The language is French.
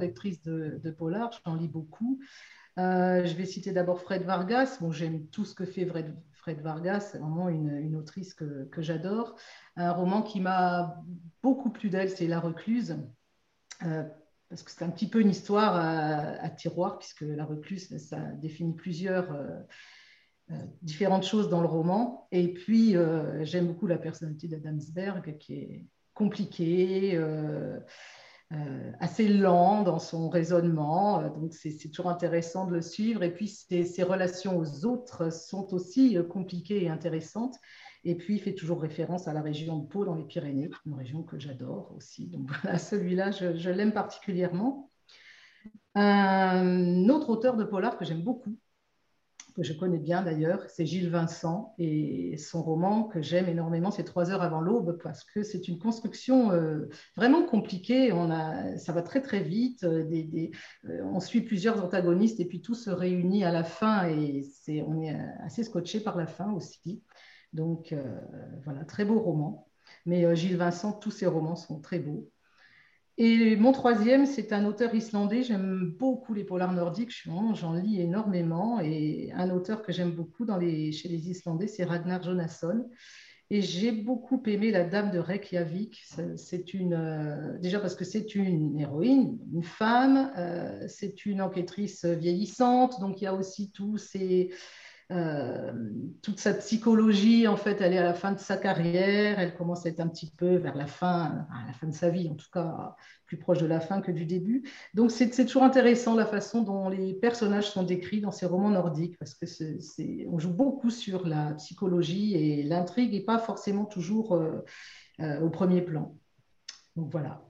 lectrice de, de polar, j'en lis beaucoup. je vais citer d'abord Fred Vargas. Bon, j'aime tout ce que fait Fred, Vargas, c'est vraiment une, autrice que, j'adore. Un roman qui m'a beaucoup plu d'elle, c'est La Recluse parce que c'est un petit peu une histoire à, tiroir, puisque la recluse, ça définit plusieurs euh, euh, différentes choses dans le roman. Et puis, euh, j'aime beaucoup la personnalité d'Adamsberg, qui est compliquée, assez lent dans son raisonnement. Donc, c'est toujours intéressant de le suivre. Et puis, ses, relations aux autres sont aussi compliquées et intéressantes. Et puis, il fait toujours référence à la région de Pau dans les Pyrénées, une région que j'adore aussi. Donc voilà, celui-là, je, l'aime particulièrement. Un autre auteur de polar que j'aime beaucoup, que je connais bien d'ailleurs, c'est Gilles Vincent. Et son roman que j'aime énormément, c'est Trois heures avant l'aube, parce que c'est une construction euh, vraiment compliquée. On a, ça va très très vite. Euh, euh, on suit plusieurs antagonistes et puis tout se réunit à la fin et c'est, on est assez scotché par la fin aussi. Donc voilà, très beau roman. Mais Gilles Vincent, tous ses romans sont très beaux. Et mon troisième, c'est un auteur islandais. J'aime beaucoup les polars nordiques, j'en lis énormément. Et un auteur que j'aime beaucoup chez les Islandais, c'est Ragnar Jonasson. Et j'ai beaucoup aimé La Dame de Reykjavik. C'est une, euh, déjà parce que c'est une héroïne, une femme, c'est une enquêtrice vieillissante, donc il y a aussi tous ces, euh, toute sa psychologie, en fait, elle est à la fin de sa carrière, elle commence à être un petit peu vers la fin, à la fin de sa vie, en tout cas plus proche de la fin que du début. Donc c'est toujours intéressant la façon dont les personnages sont décrits dans ces romans nordiques, parce que on joue beaucoup sur la psychologie et l'intrigue n'est pas forcément toujours euh, euh, au premier plan. Donc voilà.